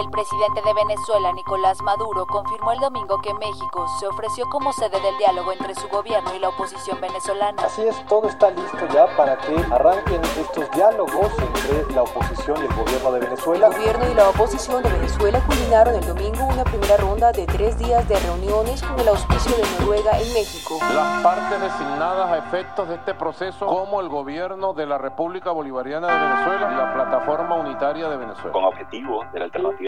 El presidente de Venezuela, Nicolás Maduro, confirmó el domingo que México se ofreció como sede del diálogo entre su gobierno y la oposición venezolana. Así es, todo está listo ya para que arranquen estos diálogos entre la oposición y el gobierno de Venezuela. El gobierno y la oposición de Venezuela culminaron el domingo una primera ronda de tres días de reuniones con el auspicio de Noruega en México. Las partes designadas a efectos de este proceso, como el gobierno de la República Bolivariana de Venezuela y la Plataforma Unitaria de Venezuela. Con objetivo de la alternativa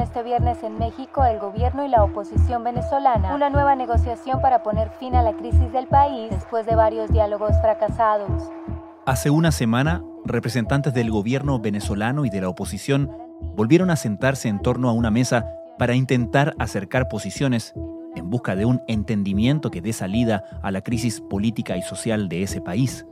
Este viernes en México el gobierno y la oposición venezolana una nueva negociación para poner fin a la crisis del país después de varios diálogos fracasados. Hace una semana, representantes del gobierno venezolano y de la oposición volvieron a sentarse en torno a una mesa para intentar acercar posiciones en busca de un entendimiento que dé salida a la crisis política y social de ese país.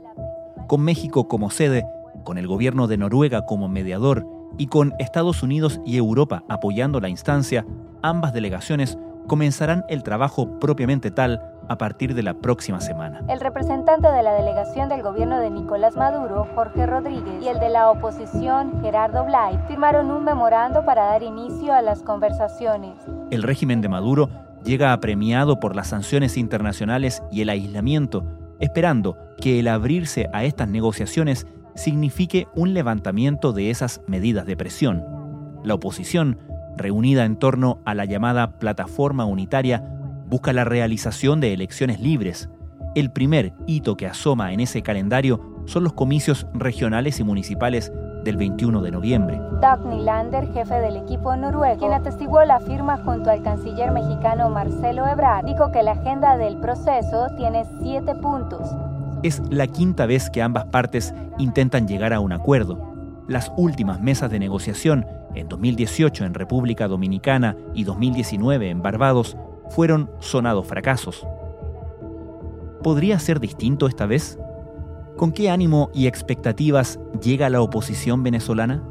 Con México como sede, con el gobierno de Noruega como mediador y con Estados Unidos y Europa apoyando la instancia, ambas delegaciones comenzarán el trabajo propiamente tal a partir de la próxima semana. El representante de la delegación del gobierno de Nicolás Maduro, Jorge Rodríguez, y el de la oposición, Gerardo Blay, firmaron un memorando para dar inicio a las conversaciones. El régimen de Maduro llega apremiado por las sanciones internacionales y el aislamiento, esperando que el abrirse a estas negociaciones signifique un levantamiento de esas medidas de presión. La oposición, reunida en torno a la llamada Plataforma Unitaria, busca la realización de elecciones libres. El primer hito que asoma en ese calendario son los comicios regionales y municipales del 21 de noviembre. Doug Nylander, jefe del equipo noruego, quien atestiguó la firma junto al canciller mexicano Marcelo Ebrard, dijo que la agenda del proceso tiene siete puntos. Es la quinta vez que ambas partes intentan llegar a un acuerdo. Las últimas mesas de negociación, en 2018 en República Dominicana y 2019 en Barbados, fueron sonados fracasos. ¿Podría ser distinto esta vez? ¿Con qué ánimo y expectativas llega la oposición venezolana?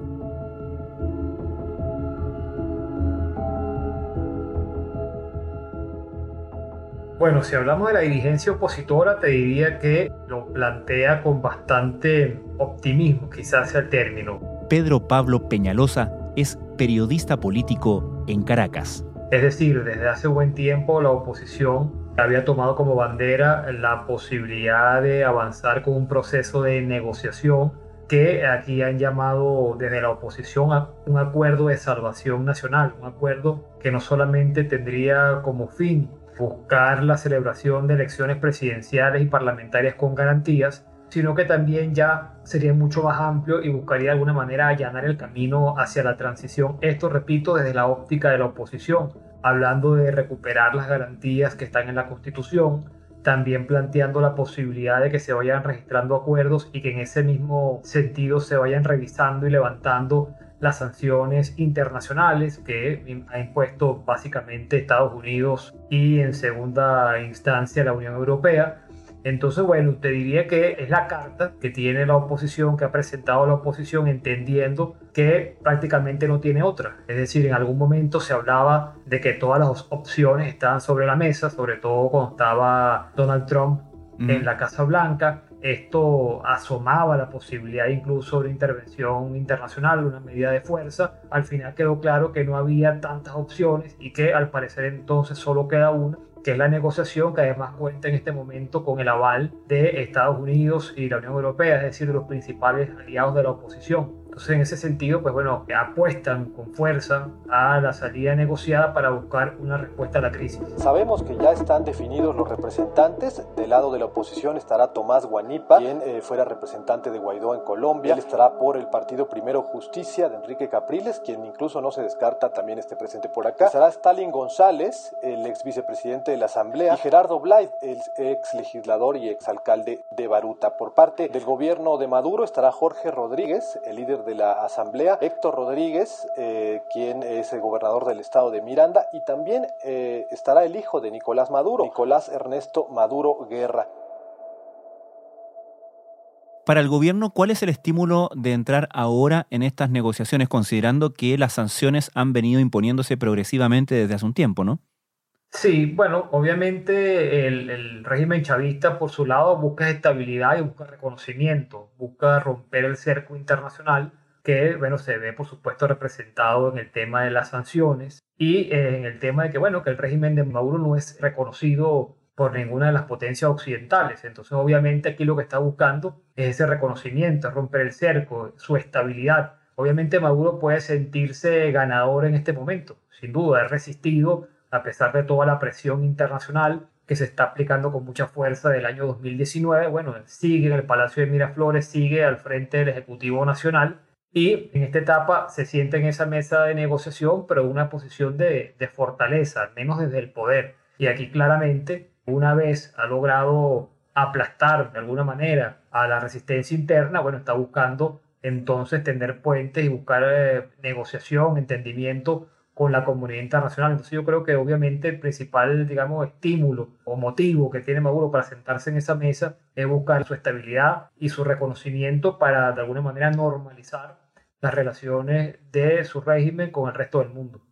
Bueno, si hablamos de la dirigencia opositora, te diría que lo plantea con bastante optimismo, quizás sea el término. Pedro Pablo Peñalosa es periodista político en Caracas. Es decir, desde hace buen tiempo la oposición había tomado como bandera la posibilidad de avanzar con un proceso de negociación que aquí han llamado desde la oposición a un acuerdo de salvación nacional, un acuerdo que no solamente tendría como fin buscar la celebración de elecciones presidenciales y parlamentarias con garantías, sino que también ya sería mucho más amplio y buscaría de alguna manera allanar el camino hacia la transición. Esto, repito, desde la óptica de la oposición, hablando de recuperar las garantías que están en la Constitución, también planteando la posibilidad de que se vayan registrando acuerdos y que en ese mismo sentido se vayan revisando y levantando las sanciones internacionales que ha impuesto básicamente Estados Unidos y en segunda instancia la Unión Europea. Entonces, bueno, usted diría que es la carta que tiene la oposición, que ha presentado la oposición, entendiendo que prácticamente no tiene otra. Es decir, en algún momento se hablaba de que todas las opciones estaban sobre la mesa, sobre todo cuando estaba Donald Trump en la Casa Blanca. Esto asomaba la posibilidad incluso de intervención internacional, una medida de fuerza. Al final quedó claro que no había tantas opciones y que al parecer entonces solo queda una, que es la negociación que además cuenta en este momento con el aval de Estados Unidos y la Unión Europea, es decir, de los principales aliados de la oposición. Entonces, en ese sentido, pues bueno, apuestan con fuerza a la salida negociada para buscar una respuesta a la crisis. Sabemos que ya están definidos los representantes. Del lado de la oposición estará Tomás Guanipa, quien eh, fuera representante de Guaidó en Colombia. Él estará por el partido Primero Justicia de Enrique Capriles, quien incluso no se descarta también esté presente por acá. Estará Stalin González, el ex vicepresidente de la Asamblea, y Gerardo Blay, el ex legislador y ex alcalde de Baruta. Por parte del gobierno de Maduro estará Jorge Rodríguez, el líder de la Asamblea, Héctor Rodríguez, eh, quien es el gobernador del estado de Miranda, y también eh, estará el hijo de Nicolás Maduro, Nicolás Ernesto Maduro Guerra. Para el gobierno, ¿cuál es el estímulo de entrar ahora en estas negociaciones, considerando que las sanciones han venido imponiéndose progresivamente desde hace un tiempo, no? Sí, bueno, obviamente el, régimen chavista por su lado busca estabilidad y busca reconocimiento, busca romper el cerco internacional que, bueno, se ve por supuesto representado en el tema de las sanciones y en el tema de que, bueno, que el régimen de Maduro no es reconocido por ninguna de las potencias occidentales. Entonces, obviamente aquí lo que está buscando es ese reconocimiento, romper el cerco, su estabilidad. Obviamente Maduro puede sentirse ganador en este momento, sin duda, ha resistido a pesar de toda la presión internacional que se está aplicando con mucha fuerza del año 2019, bueno, sigue en el Palacio de Miraflores, sigue al frente del Ejecutivo Nacional y en esta etapa se siente en esa mesa de negociación, pero una posición de, de fortaleza, al menos desde el poder. Y aquí claramente, una vez ha logrado aplastar de alguna manera a la resistencia interna, bueno, está buscando entonces tender puentes y buscar eh, negociación, entendimiento con la comunidad internacional. Entonces yo creo que obviamente el principal, digamos, estímulo o motivo que tiene Maduro para sentarse en esa mesa es buscar su estabilidad y su reconocimiento para de alguna manera normalizar las relaciones de su régimen con el resto del mundo.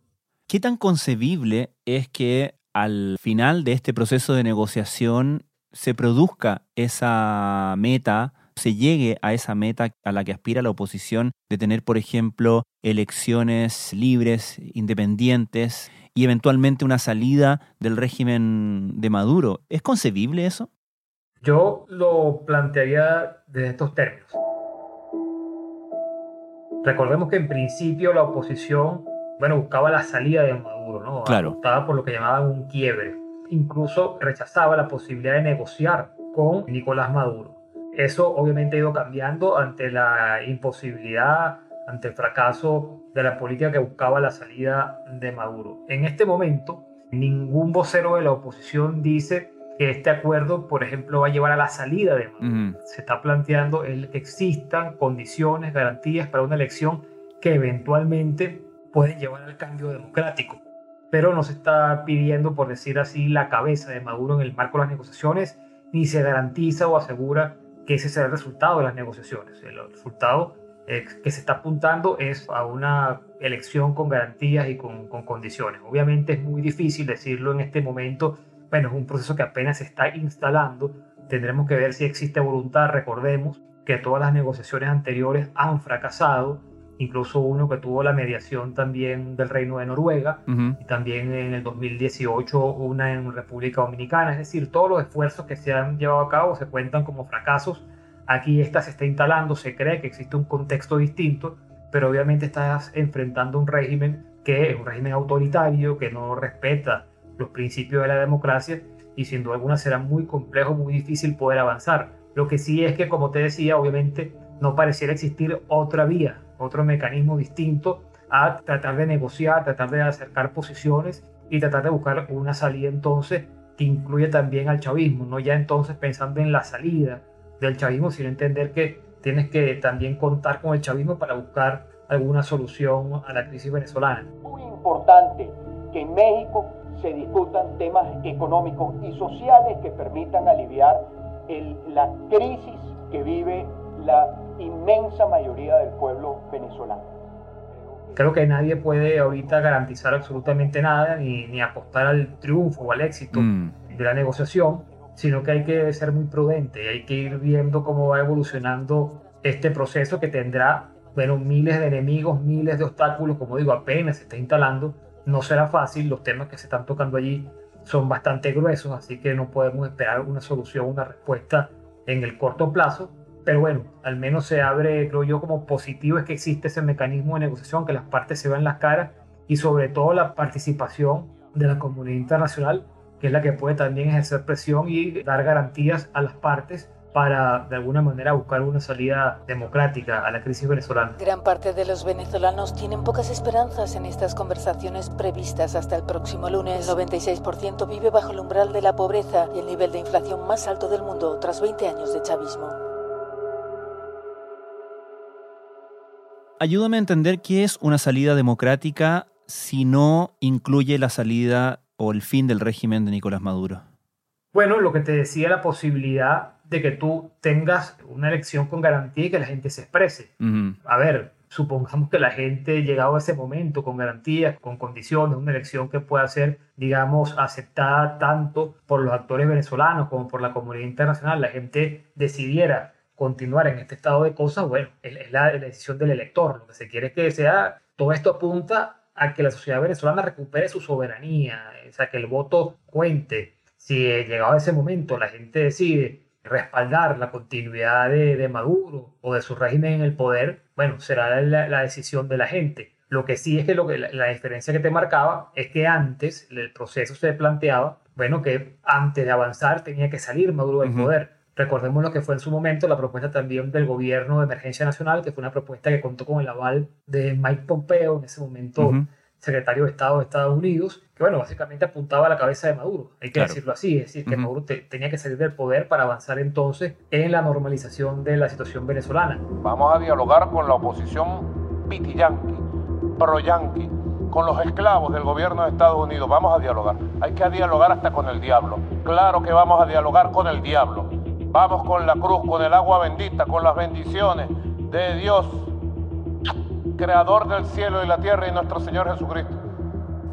¿Qué tan concebible es que al final de este proceso de negociación se produzca esa meta se llegue a esa meta a la que aspira la oposición de tener, por ejemplo, elecciones libres, independientes y eventualmente una salida del régimen de Maduro. ¿Es concebible eso? Yo lo plantearía de estos términos. Recordemos que en principio la oposición, bueno, buscaba la salida de Maduro, ¿no? Claro. Estaba por lo que llamaban un quiebre. Incluso rechazaba la posibilidad de negociar con Nicolás Maduro. Eso obviamente ha ido cambiando ante la imposibilidad, ante el fracaso de la política que buscaba la salida de Maduro. En este momento, ningún vocero de la oposición dice que este acuerdo, por ejemplo, va a llevar a la salida de Maduro. Se está planteando el que existan condiciones, garantías para una elección que eventualmente pueden llevar al cambio democrático. Pero no se está pidiendo, por decir así, la cabeza de Maduro en el marco de las negociaciones, ni se garantiza o asegura que ese será el resultado de las negociaciones. El resultado eh, que se está apuntando es a una elección con garantías y con, con, condiciones. Obviamente es muy difícil decirlo en este momento, bueno, es un proceso que apenas se está instalando, tendremos que ver si existe voluntad, recordemos que todas las negociaciones anteriores han fracasado, incluso uno que tuvo la mediación también del Reino de Noruega y también en el 2018 una en República Dominicana. Es decir, todos los esfuerzos que se han llevado a cabo se cuentan como fracasos. Aquí esta se está instalando, se cree que existe un contexto distinto, pero obviamente estás enfrentando un régimen que es un régimen autoritario, que no respeta los principios de la democracia y sin duda alguna será muy complejo, muy difícil poder avanzar. Lo que sí es que, como te decía, obviamente no pareciera existir otra vía otro mecanismo distinto a tratar de negociar, tratar de acercar posiciones y tratar de buscar una salida entonces que incluye también al chavismo, no ya entonces pensando en la salida del chavismo, sino entender que tienes que también contar con el chavismo para buscar alguna solución a la crisis venezolana. Muy importante que en México se discutan temas económicos y sociales que permitan aliviar el, la crisis que vive la inmensa mayoría del pueblo venezolano. Creo que nadie puede ahorita garantizar absolutamente nada ni, ni apostar al triunfo o al éxito mm. de la negociación, sino que hay que ser muy prudente y hay que ir viendo cómo va evolucionando este proceso que tendrá, bueno, miles de enemigos, miles de obstáculos, como digo, apenas se está instalando. No será fácil, los temas que se están tocando allí son bastante gruesos, así que no podemos esperar una solución, una respuesta en el corto plazo, pero bueno, al menos se abre, creo yo, como positivo es que existe ese mecanismo de negociación, que las partes se vean las caras y sobre todo la participación de la comunidad internacional, que es la que puede también ejercer presión y dar garantías a las partes para de alguna manera buscar una salida democrática a la crisis venezolana. Gran parte de los venezolanos tienen pocas esperanzas en estas conversaciones previstas hasta el próximo lunes. El 96% vive bajo el umbral de la pobreza y el nivel de inflación más alto del mundo tras 20 años de chavismo. Ayúdame a entender qué es una salida democrática si no incluye la salida o el fin del régimen de Nicolás Maduro. Bueno, lo que te decía, la posibilidad de que tú tengas una elección con garantía y que la gente se exprese. A ver, supongamos que la gente llegado a ese momento con garantías, con condiciones, una elección que pueda ser, digamos, aceptada tanto por los actores venezolanos como por la comunidad internacional, la gente decidiera continuar en este estado de cosas, bueno, es, la, la, decisión del elector. Lo que se quiere es que sea, todo esto apunta a que la sociedad venezolana recupere su soberanía, o sea, que el voto cuente. Si llegado a ese momento la gente decide respaldar la continuidad de, Maduro o de su régimen en el poder, bueno, será la, decisión de la gente. Lo que sí es que, lo que la, diferencia que te marcaba es que antes el proceso se planteaba, bueno, que antes de avanzar tenía que salir Maduro del poder. Recordemos lo que fue en su momento la propuesta también del gobierno de emergencia nacional, que fue una propuesta que contó con el aval de Mike Pompeo, en ese momento secretario de Estado de Estados Unidos, que bueno, básicamente apuntaba a la cabeza de Maduro, hay que decirlo así, es decir, que Maduro tenía que salir del poder para avanzar entonces en la normalización de la situación venezolana. Vamos a dialogar con la oposición piti-yanqui, pro-yanqui, con los esclavos del gobierno de Estados Unidos, vamos a dialogar, hay que dialogar hasta con el diablo, claro que vamos a dialogar con el diablo, vamos con la cruz, con el agua bendita, con las bendiciones de Dios creador del cielo y la tierra y nuestro Señor Jesucristo.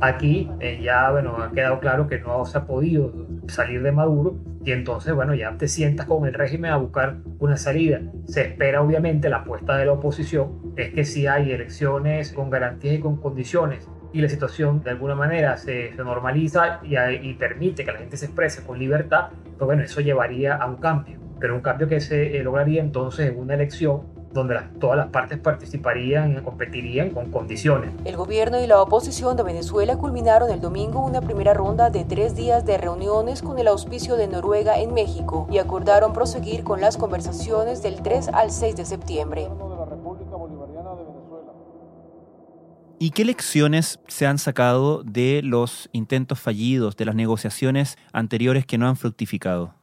Aquí eh, ya, bueno, ha quedado claro que no se ha podido salir de Maduro y entonces, bueno, ya te sientas con el régimen a buscar una salida. Se espera, obviamente, la apuesta de la oposición es que si hay elecciones con garantías y con condiciones y la situación de alguna manera se, normaliza y, permite que la gente se exprese con libertad, pues bueno, eso llevaría a un cambio. Pero un cambio que se eh, lograría entonces en una elección donde todas las partes participarían y competirían con condiciones. El gobierno y la oposición de Venezuela culminaron el domingo una primera ronda de tres días de reuniones con el auspicio de Noruega en México y acordaron proseguir con las conversaciones del 3 al 6 de septiembre. ¿Y qué lecciones se han sacado de los intentos fallidos, de las negociaciones anteriores que no han fructificado?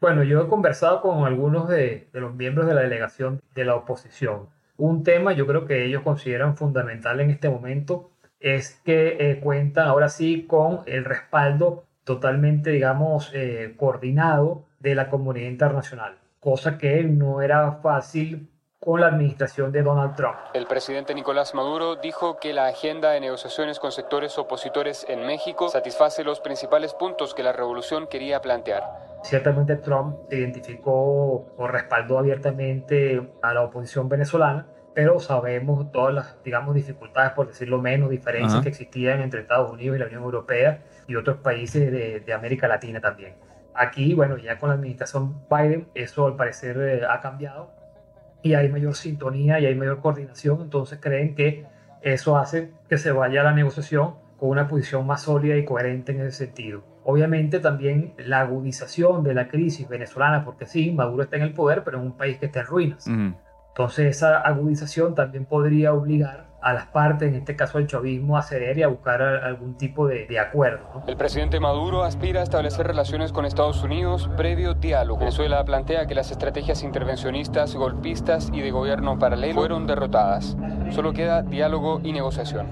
Bueno, yo he conversado con algunos de, los miembros de la delegación de la oposición. Un tema yo creo que ellos consideran fundamental en este momento es que eh, cuentan ahora sí con el respaldo totalmente, digamos, eh, coordinado de la comunidad internacional, cosa que no era fácil con la administración de Donald Trump. El presidente Nicolás Maduro dijo que la agenda de negociaciones con sectores opositores en México satisface los principales puntos que la revolución quería plantear. Ciertamente Trump identificó o respaldó abiertamente a la oposición venezolana, pero sabemos todas las, digamos, dificultades, por decirlo menos, diferencias que existían entre Estados Unidos y la Unión Europea y otros países de, América Latina también. Aquí, bueno, ya con la administración Biden, eso al parecer eh, ha cambiado y hay mayor sintonía y hay mayor coordinación, entonces creen que eso hace que se vaya a la negociación con una posición más sólida y coherente en ese sentido. Obviamente también la agudización de la crisis venezolana, porque sí, Maduro está en el poder, pero en un país que está en ruinas. Entonces esa agudización también podría obligar a las partes, en este caso el chavismo, a ceder y a buscar algún tipo de, acuerdo. El presidente Maduro aspira a establecer relaciones con Estados Unidos previo diálogo. Venezuela plantea que las estrategias intervencionistas, golpistas y de gobierno paralelo fueron derrotadas. Solo queda diálogo y negociación.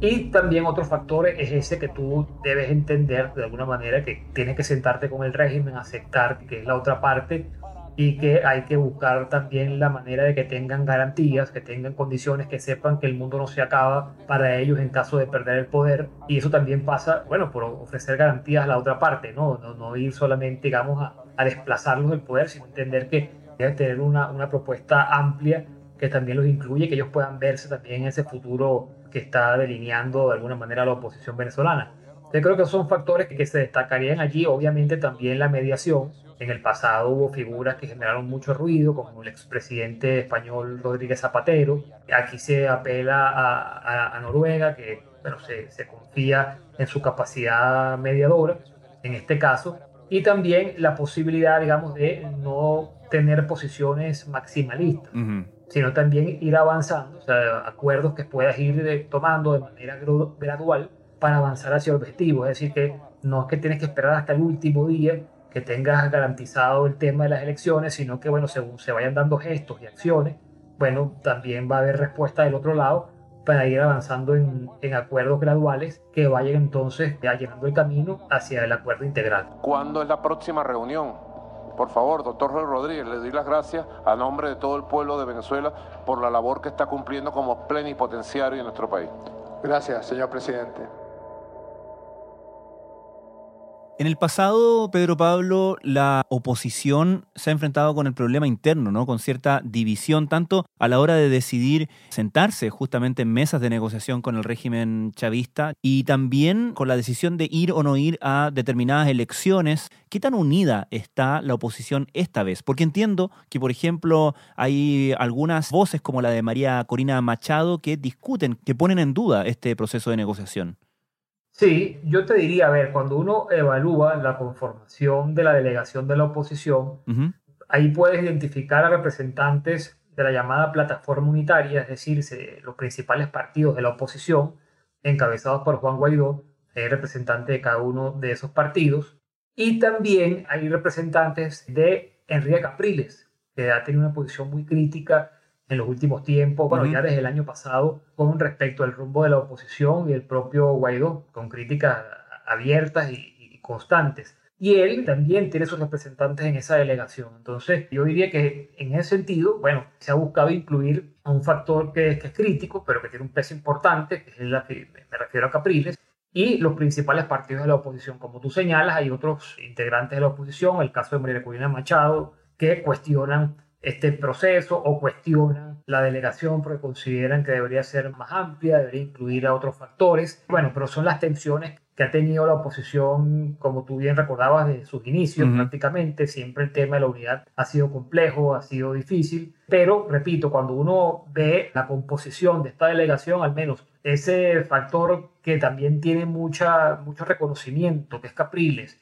Y también otro factor es ese que tú debes entender de alguna manera que tienes que sentarte con el régimen, aceptar que es la otra parte y que hay que buscar también la manera de que tengan garantías, que tengan condiciones, que sepan que el mundo no se acaba para ellos en caso de perder el poder. Y eso también pasa, bueno, por ofrecer garantías a la otra parte, no, no, no ir solamente, digamos, a, a, desplazarlos del poder, sino entender que deben tener una, una propuesta amplia que también los incluye, que ellos puedan verse también en ese futuro que está delineando de alguna manera la oposición venezolana. Yo creo que son factores que, se destacarían allí, obviamente también la mediación. En el pasado hubo figuras que generaron mucho ruido, como el expresidente español Rodríguez Zapatero. Aquí se apela a, a, Noruega, que bueno, se, se, confía en su capacidad mediadora, en este caso. Y también la posibilidad, digamos, de no tener posiciones maximalistas sino también ir avanzando, o sea, acuerdos que puedas ir tomando de manera gradual para avanzar hacia el objetivo. Es decir, que no es que tienes que esperar hasta el último día que tengas garantizado el tema de las elecciones, sino que, bueno, según se vayan dando gestos y acciones, bueno, también va a haber respuesta del otro lado para ir avanzando en, en, acuerdos graduales que vayan entonces allanando el camino hacia el acuerdo integral. ¿Cuándo es la próxima reunión? Por favor, doctor Rodríguez, le doy las gracias a nombre de todo el pueblo de Venezuela por la labor que está cumpliendo como plenipotenciario en nuestro país. Gracias, señor presidente. En el pasado, Pedro Pablo, la oposición se ha enfrentado con el problema interno, ¿no? Con cierta división, tanto a la hora de decidir sentarse justamente en mesas de negociación con el régimen chavista y también con la decisión de ir o no ir a determinadas elecciones. ¿Qué tan unida está la oposición esta vez? Porque entiendo que, por ejemplo, hay algunas voces como la de María Corina Machado que discuten, que ponen en duda este proceso de negociación. Sí, yo te diría, a ver, cuando uno evalúa la conformación de la delegación de la oposición, ahí puedes identificar a representantes de la llamada plataforma unitaria, es decir, los principales partidos de la oposición, encabezados por Juan Guaidó, hay representantes de cada uno de esos partidos, y también hay representantes de Enrique Capriles, que ha tenido una posición muy crítica en los últimos tiempos, bueno, ya desde el año pasado, con respecto al rumbo de la oposición y el propio Guaidó, con críticas abiertas y, constantes. Y él también tiene sus representantes en esa delegación. Entonces, yo diría que en ese sentido, bueno, se ha buscado incluir a un factor que, es crítico, pero que tiene un peso importante, que es la que me refiero a Capriles, y los principales partidos de la oposición. Como tú señalas, hay otros integrantes de la oposición, el caso de María Corina Machado, que cuestionan este proceso o cuestionan la delegación porque consideran que debería ser más amplia, debería incluir a otros factores. Bueno, pero son las tensiones que ha tenido la oposición, como tú bien recordabas, de sus inicios prácticamente. Siempre el tema de la unidad ha sido complejo, ha sido difícil. Pero, repito, cuando uno ve la composición de esta delegación, al menos ese factor que también tiene mucha, mucho reconocimiento, que es Capriles,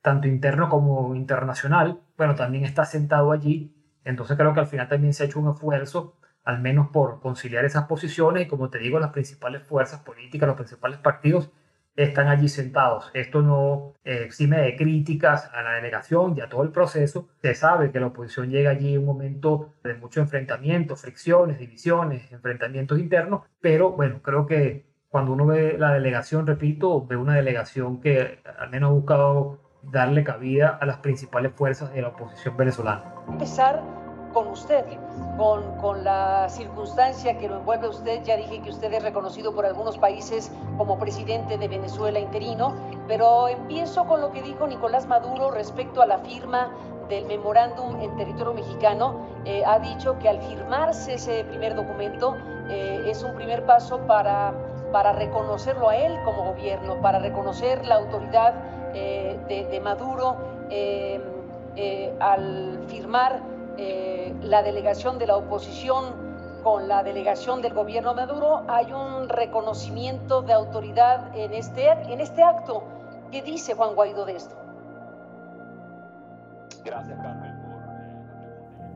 tanto interno como internacional, bueno, también está sentado allí entonces creo que al final también se ha hecho un esfuerzo, al menos por conciliar esas posiciones y como te digo, las principales fuerzas políticas, los principales partidos están allí sentados. Esto no eh, exime de críticas a la delegación y a todo el proceso. Se sabe que la oposición llega allí en un momento de mucho enfrentamiento, fricciones, divisiones, enfrentamientos internos, pero bueno, creo que cuando uno ve la delegación, repito, ve una delegación que al menos ha buscado darle cabida a las principales fuerzas de la oposición venezolana. Empezar con usted, con, con, la circunstancia que lo envuelve a usted. Ya dije que usted es reconocido por algunos países como presidente de Venezuela interino, pero empiezo con lo que dijo Nicolás Maduro respecto a la firma del memorándum en territorio mexicano. Eh, ha dicho que al firmarse ese primer documento eh, es un primer paso para, para reconocerlo a él como gobierno, para reconocer la autoridad eh, de, Maduro eh, eh, al firmar la delegación de la oposición con la delegación del gobierno Maduro, hay un reconocimiento de autoridad en este, en este acto. ¿Qué dice Juan Guaidó de esto? Gracias, Carmen.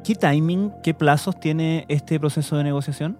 ¿Qué timing, qué plazos tiene este proceso de negociación?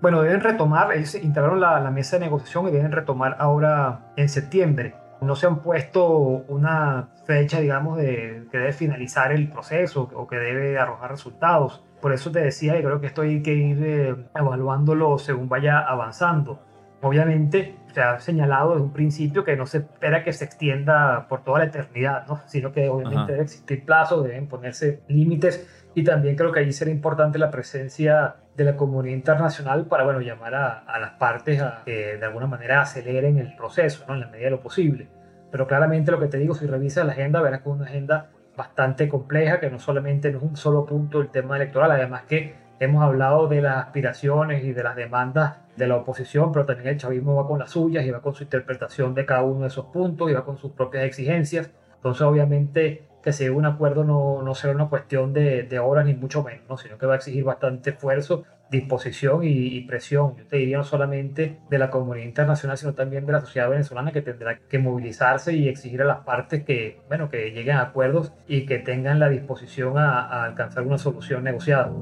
Bueno, deben retomar, ellos integraron la, la mesa de negociación y deben retomar ahora en septiembre no se han puesto una fecha, digamos, de que debe finalizar el proceso o que debe arrojar resultados. Por eso te decía, y creo que esto hay que ir eh, evaluándolo según vaya avanzando. Obviamente, se ha señalado desde un principio que no se espera que se extienda por toda la eternidad, ¿no? sino que obviamente debe existir plazos, deben ponerse límites y también creo que allí será importante la presencia de la comunidad internacional para bueno, llamar a, a las partes a que de alguna manera aceleren el proceso ¿no? en la medida de lo posible. Pero claramente lo que te digo, si revisas la agenda, verás que es una agenda bastante compleja, que no solamente no es un solo punto el tema electoral, además que hemos hablado de las aspiraciones y de las demandas de la oposición, pero también el chavismo va con las suyas y va con su interpretación de cada uno de esos puntos y va con sus propias exigencias. Entonces, obviamente, que llegue un acuerdo no, no será una cuestión de, horas ni mucho menos, sino que va a exigir bastante esfuerzo, disposición y, presión. Yo te diría no solamente de la comunidad internacional, sino también de la sociedad venezolana que tendrá que movilizarse y exigir a las partes que, bueno, que lleguen a acuerdos y que tengan la disposición a alcanzar una solución negociada.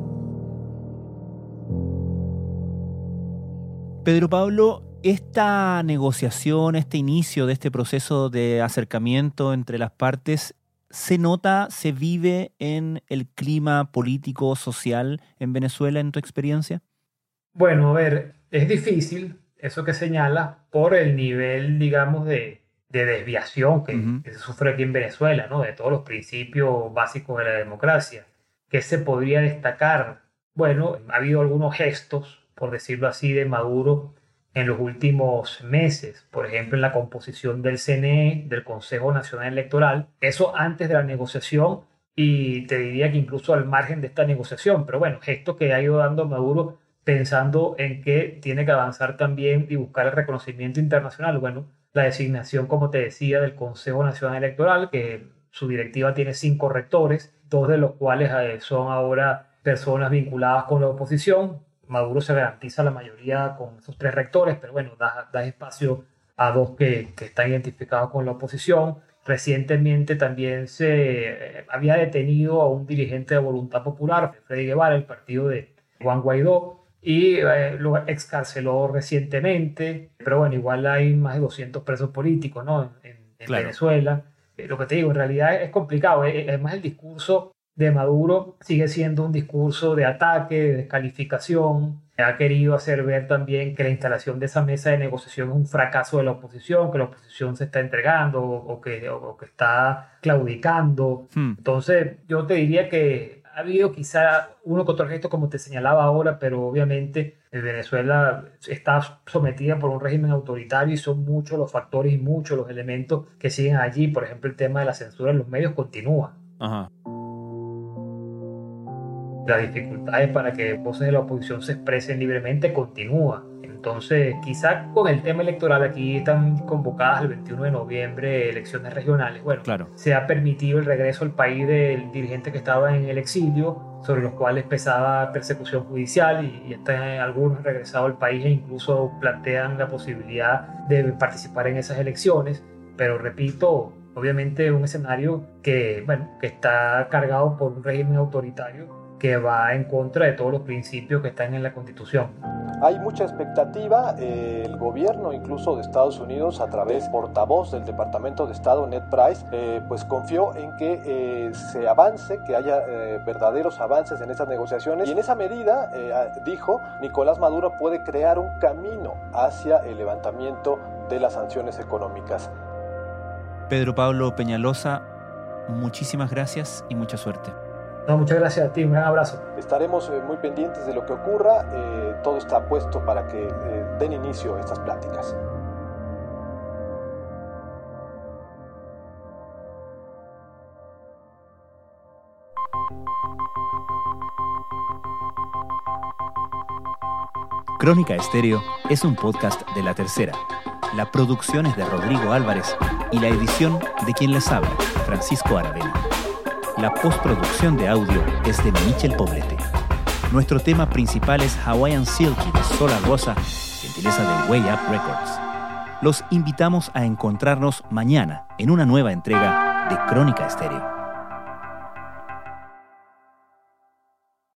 Pedro Pablo, esta negociación, este inicio de este proceso de acercamiento entre las partes ¿Se nota, se vive en el clima político, social en Venezuela en tu experiencia? Bueno, a ver, es difícil eso que señala por el nivel, digamos, de, desviación que, se sufre aquí en Venezuela, ¿no? De todos los principios básicos de la democracia. ¿Qué se podría destacar? Bueno, ha habido algunos gestos, por decirlo así, de Maduro en los últimos meses, por ejemplo, en la composición del CNE, del Consejo Nacional Electoral, eso antes de la negociación y te diría que incluso al margen de esta negociación, pero bueno, esto que ha ido dando Maduro pensando en que tiene que avanzar también y buscar el reconocimiento internacional, bueno, la designación, como te decía, del Consejo Nacional Electoral, que su directiva tiene cinco rectores, dos de los cuales eh, son ahora personas vinculadas con la oposición, Maduro se garantiza la mayoría con esos tres rectores, pero bueno, da, da espacio a dos que, que, están identificados con la oposición. Recientemente también se eh, había detenido a un dirigente de Voluntad Popular, Freddy Guevara, el partido de Juan Guaidó, y eh, lo excarceló recientemente, pero bueno, igual hay más de 200 presos políticos ¿no? en, Venezuela. Eh, lo que te digo, en realidad es complicado, además el discurso de Maduro sigue siendo un discurso de ataque, de descalificación. Ha querido hacer ver también que la instalación de esa mesa de negociación es un fracaso de la oposición, que la oposición se está entregando o, que, que, está claudicando. Hmm. Entonces, yo te diría que ha habido quizá uno que otro gesto, como te señalaba ahora, pero obviamente Venezuela está sometida por un régimen autoritario y son muchos los factores y muchos los elementos que siguen allí. Por ejemplo, el tema de la censura en los medios continúa. Ajá las dificultades para que voces de la oposición se expresen libremente continúa. Entonces, quizá con el tema electoral, aquí están convocadas el 21 de noviembre elecciones regionales. Bueno, claro. se ha permitido el regreso al país del dirigente que estaba en el exilio, sobre los cuales pesaba persecución judicial y, y están algunos regresado al país e incluso plantean la posibilidad de participar en esas elecciones. Pero repito, obviamente un escenario que, bueno, que está cargado por un régimen autoritario que va en contra de todos los principios que están en la Constitución. Hay mucha expectativa. Eh, el gobierno, incluso de Estados Unidos, a través portavoz del Departamento de Estado, Ned Price, eh, pues confió en que eh, se avance, que haya verdaderos avances en estas negociaciones. Y en esa medida, dijo, Nicolás Maduro puede crear un camino hacia el levantamiento de las sanciones económicas. Pedro Pablo Peñalosa, muchísimas gracias y mucha suerte. No, muchas gracias a ti, un gran abrazo. Estaremos eh, muy pendientes de lo que ocurra, eh, todo está puesto para que eh, den inicio a estas pláticas. Crónica Estéreo es un podcast de La Tercera. La producción es de Rodrigo Álvarez y la edición de quien les habla, Francisco Aravena. La postproducción de audio es de Michel Poblete. Nuestro tema principal es Hawaiian Silky de Sola Rosa, gentileza de Way Up Records. Los invitamos a encontrarnos mañana en una nueva entrega de Crónica Estéreo.